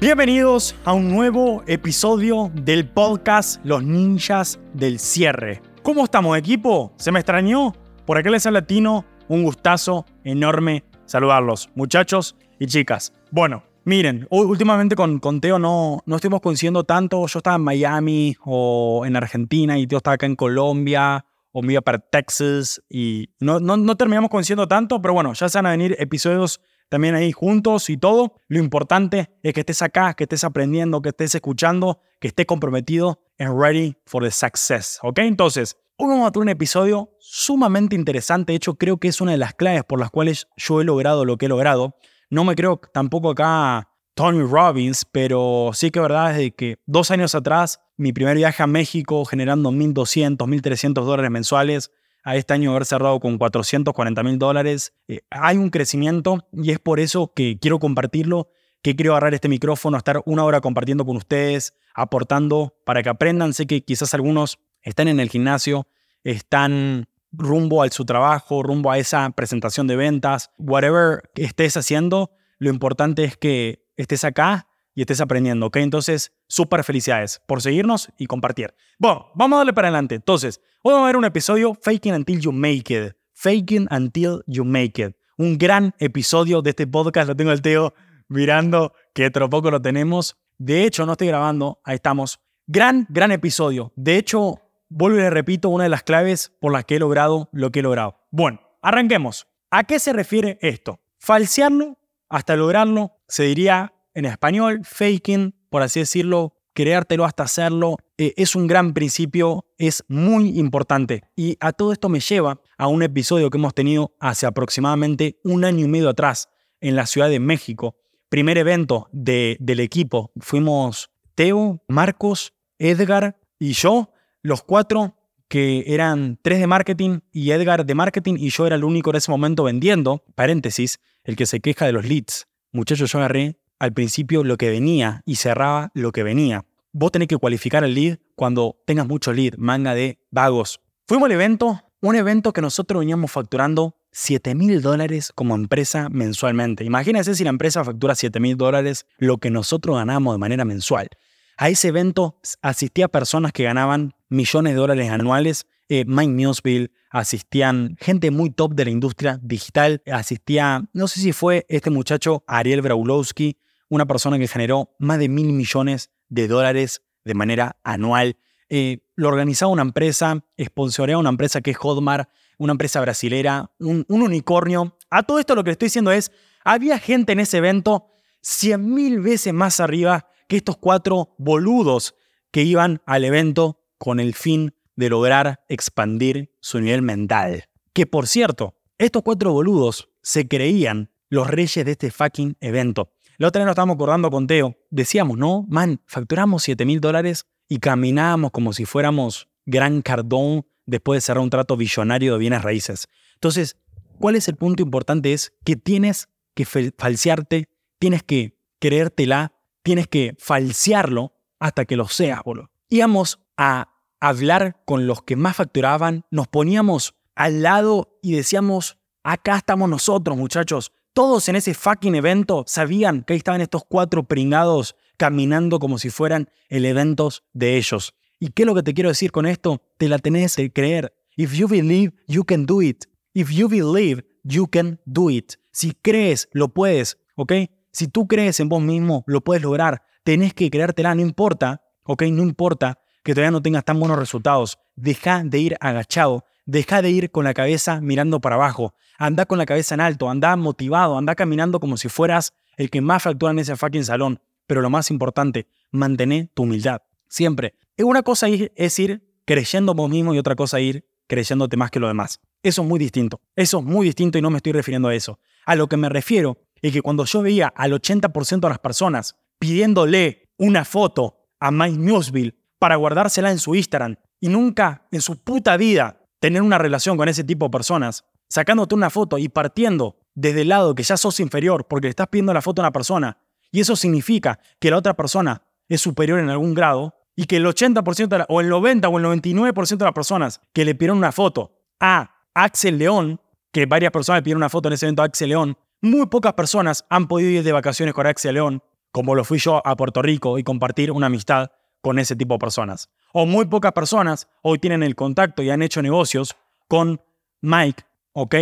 Bienvenidos a un nuevo episodio del podcast Los Ninjas del Cierre. ¿Cómo estamos, equipo? ¿Se me extrañó? Por aquel es latino, un gustazo enorme saludarlos, muchachos y chicas. Bueno, miren, últimamente con, con Teo no, no estuvimos coincidiendo tanto. Yo estaba en Miami o en Argentina y Teo estaba acá en Colombia o me iba para Texas y no, no, no terminamos coincidiendo tanto, pero bueno, ya se van a venir episodios también ahí juntos y todo. Lo importante es que estés acá, que estés aprendiendo, que estés escuchando, que estés comprometido and ready for the success. ¿Ok? Entonces, hoy vamos a tener un episodio sumamente interesante. De hecho, creo que es una de las claves por las cuales yo he logrado lo que he logrado. No me creo tampoco acá Tony Robbins, pero sí que verdad es que dos años atrás, mi primer viaje a México generando 1.200, 1.300 dólares mensuales, a este año haber cerrado con 440 mil dólares. Eh, hay un crecimiento y es por eso que quiero compartirlo, que quiero agarrar este micrófono, estar una hora compartiendo con ustedes, aportando para que aprendan. Sé que quizás algunos están en el gimnasio, están rumbo a su trabajo, rumbo a esa presentación de ventas, whatever estés haciendo, lo importante es que estés acá y estés aprendiendo, ¿ok? Entonces, súper felicidades por seguirnos y compartir. Bueno, vamos a darle para adelante. Entonces, hoy vamos a ver un episodio Faking Until You Make It. Faking Until You Make It. Un gran episodio de este podcast. Lo tengo el Teo mirando, que otro poco lo tenemos. De hecho, no estoy grabando, ahí estamos. Gran, gran episodio. De hecho, vuelvo y le repito una de las claves por las que he logrado lo que he logrado. Bueno, arranquemos. ¿A qué se refiere esto? Falsearlo hasta lograrlo se diría en español, faking, por así decirlo, creértelo hasta hacerlo, eh, es un gran principio, es muy importante. Y a todo esto me lleva a un episodio que hemos tenido hace aproximadamente un año y medio atrás en la Ciudad de México. Primer evento de, del equipo. Fuimos Teo, Marcos, Edgar y yo, los cuatro que eran tres de marketing y Edgar de marketing y yo era el único en ese momento vendiendo, paréntesis, el que se queja de los leads. Muchachos, yo agarré al principio lo que venía y cerraba lo que venía. Vos tenés que cualificar el lead cuando tengas mucho lead, manga de vagos. Fuimos al evento, un evento que nosotros veníamos facturando 7 mil dólares como empresa mensualmente. Imagínense si la empresa factura 7 mil dólares, lo que nosotros ganamos de manera mensual. A ese evento asistía personas que ganaban millones de dólares anuales. Eh, Mike Millsville, asistían gente muy top de la industria digital, asistía, no sé si fue este muchacho Ariel Braulowski, una persona que generó más de mil millones de dólares de manera anual. Eh, lo organizaba una empresa, sponsoreaba una empresa que es Hotmart, una empresa brasilera, un, unicornio. A todo esto lo que le estoy diciendo es, había gente en ese evento 100 mil veces más arriba que estos cuatro boludos que iban al evento con el fin de lograr expandir su nivel mental. Que por cierto, estos cuatro boludos se creían los reyes de este fucking evento. La otra vez nos estábamos acordando con Teo. Decíamos, no, man, facturamos 7 mil dólares y caminábamos como si fuéramos Gran Cardón después de cerrar un trato billonario de bienes raíces. Entonces, ¿cuál es el punto importante? Es que tienes que falsearte, tienes que creértela, tienes que falsearlo hasta que lo seas, boludo. Íbamos a hablar con los que más facturaban, nos poníamos al lado y decíamos, acá estamos nosotros, muchachos. Todos en ese fucking evento sabían que ahí estaban estos cuatro pringados caminando como si fueran el evento de ellos. ¿Y qué es lo que te quiero decir con esto? Te la tenés que creer. If you believe, you can do it. If you believe, you can do it. Si crees, lo puedes, ¿ok? Si tú crees en vos mismo, lo puedes lograr. Tenés que creértela, no importa, ¿ok? No importa que todavía no tengas tan buenos resultados. Deja de ir agachado Deja de ir con la cabeza mirando para abajo. Anda con la cabeza en alto, anda motivado, anda caminando como si fueras el que más factura en ese fucking salón. Pero lo más importante, mantén tu humildad. Siempre. Una cosa es ir creyendo vos mismo y otra cosa es ir creyéndote más que lo demás. Eso es muy distinto. Eso es muy distinto y no me estoy refiriendo a eso. A lo que me refiero es que cuando yo veía al 80% de las personas pidiéndole una foto a Mike Newsville para guardársela en su Instagram y nunca en su puta vida tener una relación con ese tipo de personas, sacándote una foto y partiendo desde el lado que ya sos inferior porque le estás pidiendo la foto a una persona, y eso significa que la otra persona es superior en algún grado, y que el 80% o el 90 o el 99% de las personas que le pidieron una foto a Axel León, que varias personas le pidieron una foto en ese evento a Axel León, muy pocas personas han podido ir de vacaciones con Axel León, como lo fui yo a Puerto Rico y compartir una amistad con ese tipo de personas. O muy pocas personas hoy tienen el contacto y han hecho negocios con Mike, ¿ok?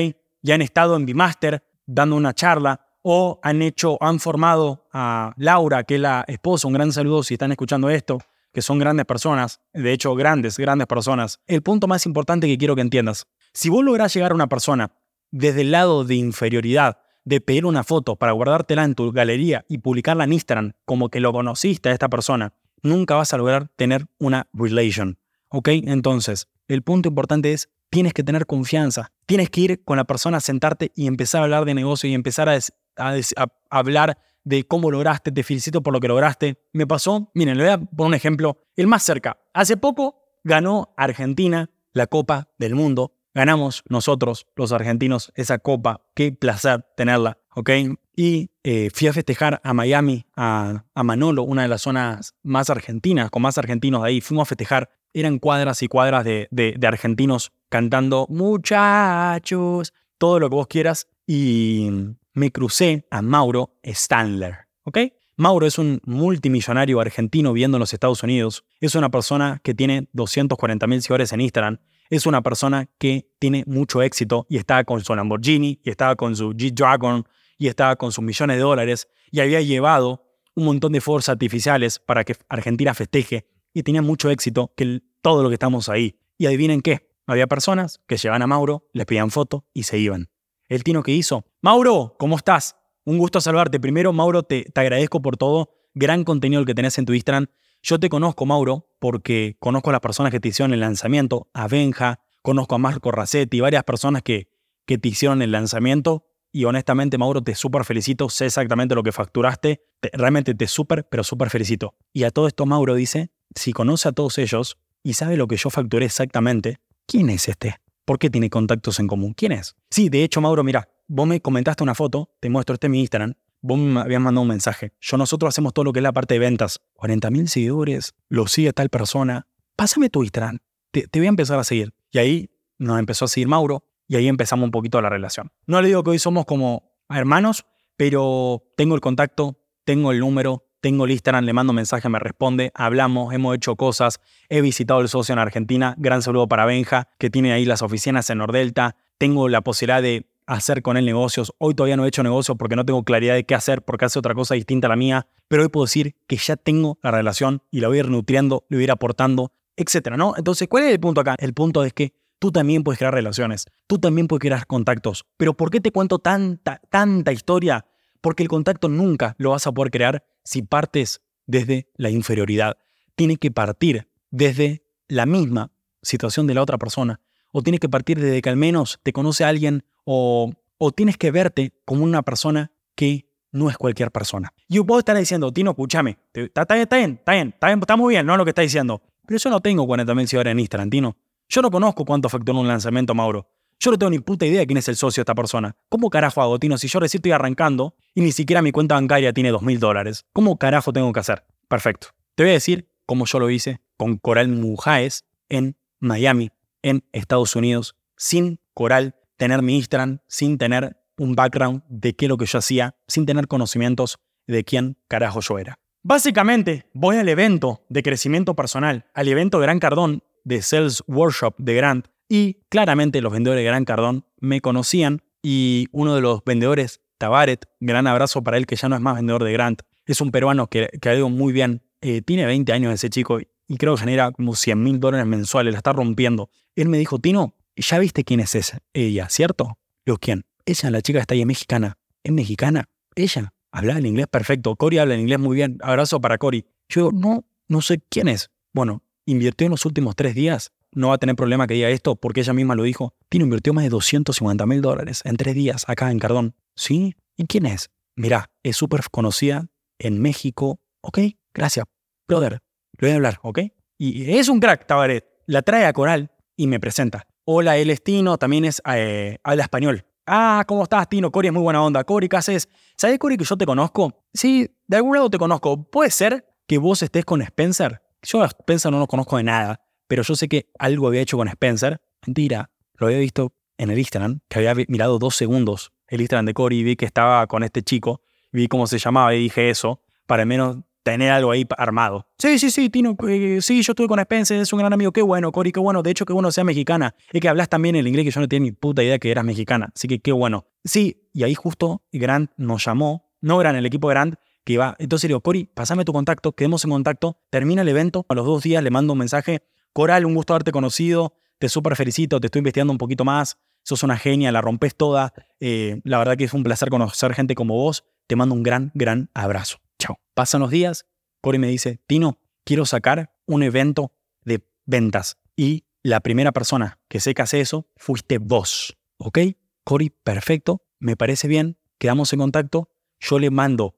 Ya han estado en Bimaster dando una charla o han hecho, han formado a Laura, que es la esposa, un gran saludo si están escuchando esto, que son grandes personas, de hecho grandes, grandes personas. El punto más importante que quiero que entiendas, si vos lográs llegar a una persona desde el lado de inferioridad, de pedir una foto para guardártela en tu galería y publicarla en Instagram como que lo conociste a esta persona, nunca vas a lograr tener una relation. ¿Ok? Entonces, el punto importante es, tienes que tener confianza. Tienes que ir con la persona a sentarte y empezar a hablar de negocio y empezar a, hablar de cómo lograste, te felicito por lo que lograste. Me pasó, miren, le voy a poner un ejemplo, el más cerca. Hace poco ganó Argentina la Copa del Mundo. Ganamos nosotros, los argentinos, esa copa. Qué placer tenerla, ¿ok? Y eh, fui a festejar a Miami, a, Manolo, una de las zonas más argentinas, con más argentinos de ahí. Fuimos a festejar. Eran cuadras y cuadras de, de argentinos cantando muchachos, todo lo que vos quieras. Y me crucé a Mauro Standler, ¿ok? Mauro es un multimillonario argentino viviendo en los Estados Unidos. Es una persona que tiene 240 mil seguidores en Instagram. Es una persona que tiene mucho éxito y estaba con su Lamborghini, y estaba con su G-Dragon, y estaba con sus millones de dólares y había llevado un montón de fuerzas artificiales para que Argentina festeje y tenía mucho éxito que todo lo que estamos ahí. Y adivinen qué, había personas que llevaban a Mauro, les pedían foto y se iban. El Tino que hizo, Mauro, ¿cómo estás? Un gusto saludarte. Primero, Mauro, te, te agradezco por todo. Gran contenido el que tenés en tu Instagram. Yo te conozco, Mauro, porque conozco a las personas que te hicieron el lanzamiento, a Benja, conozco a Marco Racetti, varias personas que, que te hicieron el lanzamiento y honestamente, Mauro, te súper felicito. Sé exactamente lo que facturaste. realmente te súper, pero súper felicito. Y a todo esto, Mauro dice, si conoce a todos ellos y sabe lo que yo facturé exactamente, ¿quién es este? ¿Por qué tiene contactos en común? ¿Quién es? Sí, de hecho, Mauro, mira, vos me comentaste una foto, te muestro este en mi Instagram. Vos me habías mandado un mensaje. Yo, nosotros hacemos todo lo que es la parte de ventas. 40.000 seguidores, lo sigue tal persona. Pásame tu Instagram. Te, te voy a empezar a seguir. Y ahí nos empezó a seguir Mauro y ahí empezamos un poquito la relación. No le digo que hoy somos como hermanos, pero tengo el contacto, tengo el número, tengo el Instagram, le mando mensaje, me responde, hablamos, hemos hecho cosas, he visitado el socio en Argentina, gran saludo para Benja, que tiene ahí las oficinas en Nordelta, tengo la posibilidad de hacer con él negocios, hoy todavía no he hecho negocios porque no tengo claridad de qué hacer, porque hace otra cosa distinta a la mía, pero hoy puedo decir que ya tengo la relación y la voy a ir nutriendo, le voy a ir aportando, etcétera, ¿no? Entonces, ¿cuál es el punto acá? El punto es que Tú también puedes crear relaciones, tú también puedes crear contactos. Pero ¿por qué te cuento tanta, tanta historia? Porque el contacto nunca lo vas a poder crear si partes desde la inferioridad. Tiene que partir desde la misma situación de la otra persona. O tienes que partir desde que al menos te conoce alguien o, o tienes que verte como una persona que no es cualquier persona. Yo puedo estar diciendo, Tino, escúchame, está, bien, está bien, está bien, está muy bien, no lo que está diciendo. Pero yo no tengo 40.000 seguidores en Instagram, Tino. Yo no conozco cuánto facturó un lanzamiento, Mauro. Yo no tengo ni puta idea de quién es el socio de esta persona. ¿Cómo carajo hago, Tino, si yo recién estoy arrancando y ni siquiera mi cuenta bancaria tiene dos mil dólares? ¿Cómo carajo tengo que hacer? Perfecto. Te voy a decir cómo yo lo hice con Coral Mujaes en Miami, en Estados Unidos, sin Coral tener mi Instagram, sin tener un background de qué es lo que yo hacía, sin tener conocimientos de quién carajo yo era. Básicamente, voy al evento de crecimiento personal, al evento Gran Cardón, de Sales Workshop de Grant y claramente los vendedores de Gran Cardón me conocían y uno de los vendedores, Tabaret, gran abrazo para él que ya no es más vendedor de Grant, es un peruano que, que ha ido muy bien, eh, tiene 20 años ese chico y creo que genera como 100 mil dólares mensuales, la está rompiendo. Él me dijo, Tino, ya viste quién es esa? Ella, ¿cierto? Yo, ¿quién? Ella, la chica está ahí, mexicana. ¿Es mexicana? Ella. Habla el inglés perfecto. Cory habla el inglés muy bien. Abrazo para Cory. Yo digo, no, no sé quién es. Bueno, invirtió en los últimos tres días, no va a tener problema que diga esto porque ella misma lo dijo. Tino invirtió más de 250 mil dólares en tres días acá en Cardón. ¿Sí? ¿Y quién es? Mirá, es súper conocida en México. Ok, gracias. Brother, le voy a hablar, ¿ok? Y es un crack, Tabaret. La trae a Coral y me presenta. Hola, él es Tino, también es, eh, habla español. Ah, ¿cómo estás, Tino? Cori es muy buena onda. Cori, ¿qué haces? ¿Sabes, Cori, que yo te conozco? Sí, de algún lado te conozco. ¿Puede ser que vos estés con Spencer? Yo a Spencer no lo conozco de nada, pero yo sé que algo había hecho con Spencer. Mentira, lo había visto en el Instagram, que había mirado dos segundos el Instagram de Cory y vi que estaba con este chico, vi cómo se llamaba y dije eso, para al menos tener algo ahí armado. Sí, sí, sí, Tino, eh, sí, yo estuve con Spencer, es un gran amigo, qué bueno, Cory, qué bueno, de hecho, qué bueno sea mexicana. Es que hablas también el inglés que yo no tenía ni puta idea que eras mexicana, así que qué bueno. Sí, y ahí justo Grant nos llamó, no Grant, el equipo Grant, que entonces le digo, Cory, pasame tu contacto, quedemos en contacto, termina el evento, a los dos días le mando un mensaje, Coral, un gusto haberte conocido, te súper felicito, te estoy investigando un poquito más, sos una genia, la rompes toda, eh, la verdad que es un placer conocer gente como vos, te mando un gran, gran abrazo. Chao. Pasan los días, Cory me dice, Tino, quiero sacar un evento de ventas. Y la primera persona que sé que hace eso fuiste vos. ¿Ok? Cory, perfecto, me parece bien, quedamos en contacto. Yo le mando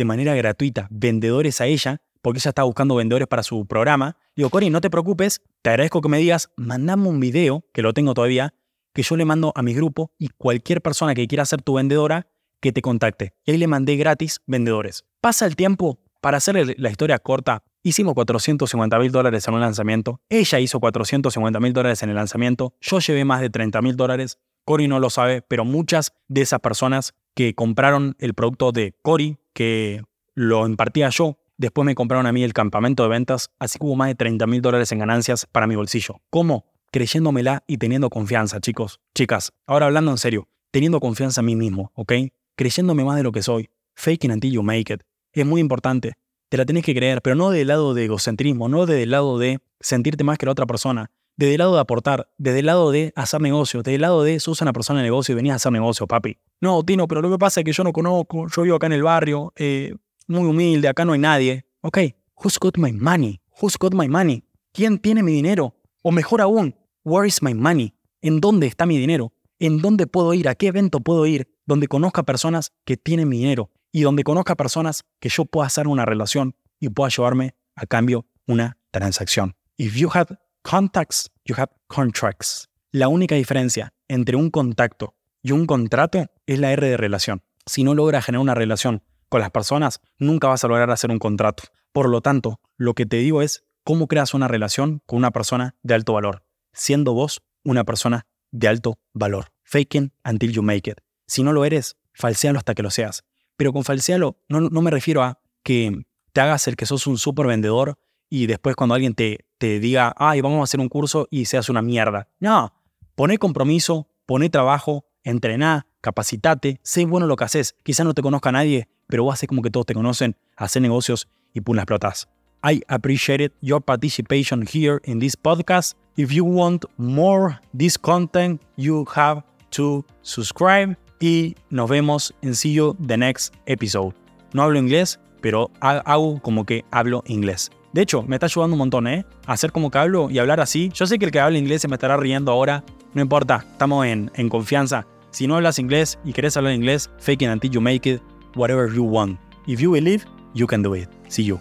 de manera gratuita vendedores a ella, porque ella está buscando vendedores para su programa. Digo, Cory, no te preocupes, te agradezco que me digas, mandame un video, que lo tengo todavía, que yo le mando a mi grupo y cualquier persona que quiera ser tu vendedora, que te contacte. Y ahí le mandé gratis vendedores. Pasa el tiempo, para hacer la historia corta, hicimos 450 mil dólares en un lanzamiento, ella hizo 450 mil dólares en el lanzamiento, yo llevé más de 30 mil dólares, Cory no lo sabe, pero muchas de esas personas que compraron el producto de Cory, que lo impartía yo, después me compraron a mí el campamento de ventas, así que hubo más de 30 mil dólares en ganancias para mi bolsillo. ¿Cómo? Creyéndomela y teniendo confianza, chicos. Chicas, ahora hablando en serio, teniendo confianza en mí mismo, ¿ok? Creyéndome más de lo que soy. Faking until you make it es muy importante. Te la tenés que creer, pero no del lado de egocentrismo, no desde el lado de sentirte más que la otra persona, desde el lado de aportar, desde el lado de hacer negocio, desde el lado de sos una persona de negocio y venís a hacer negocio, papi. No, Tino, pero lo que pasa es que yo no conozco, yo vivo acá en el barrio, eh, muy humilde, acá no hay nadie. Ok, who's got my money? Who's got my money? ¿Quién tiene mi dinero? O mejor aún, where is my money? ¿En dónde está mi dinero? ¿En dónde puedo ir? ¿A qué evento puedo ir? Donde conozca personas que tienen mi dinero y donde conozca personas que yo pueda hacer una relación y pueda llevarme a cambio una transacción. If you have contacts, you have contracts. La única diferencia entre un contacto y un contrato es la R de relación. Si no logras generar una relación con las personas, nunca vas a lograr hacer un contrato. Por lo tanto, lo que te digo es cómo creas una relación con una persona de alto valor, siendo vos una persona de alto valor. Faking until you make it. Si no lo eres, falséalo hasta que lo seas. Pero con falsealo no, no me refiero a que te hagas el que sos un súper vendedor y después cuando alguien te, te diga, ay, vamos a hacer un curso y seas una mierda. No, poné compromiso, poné trabajo, entrená, capacitate, sé bueno lo que haces. Quizás no te conozca nadie, pero vos haces como que todos te conocen, hacer negocios y pum, las explotas. I appreciate your participation here in this podcast. If you want more this content, you have to subscribe y nos vemos en See You the Next Episode. No hablo inglés, pero hago como que hablo inglés. De hecho, me está ayudando un montón, ¿eh? hacer como que hablo y hablar así. Yo sé que el que habla inglés se me estará riendo ahora. No importa, estamos en, en confianza. Si no hablas inglés y querés hablar inglés, fake it until you make it, whatever you want. If you believe, you can do it. See you.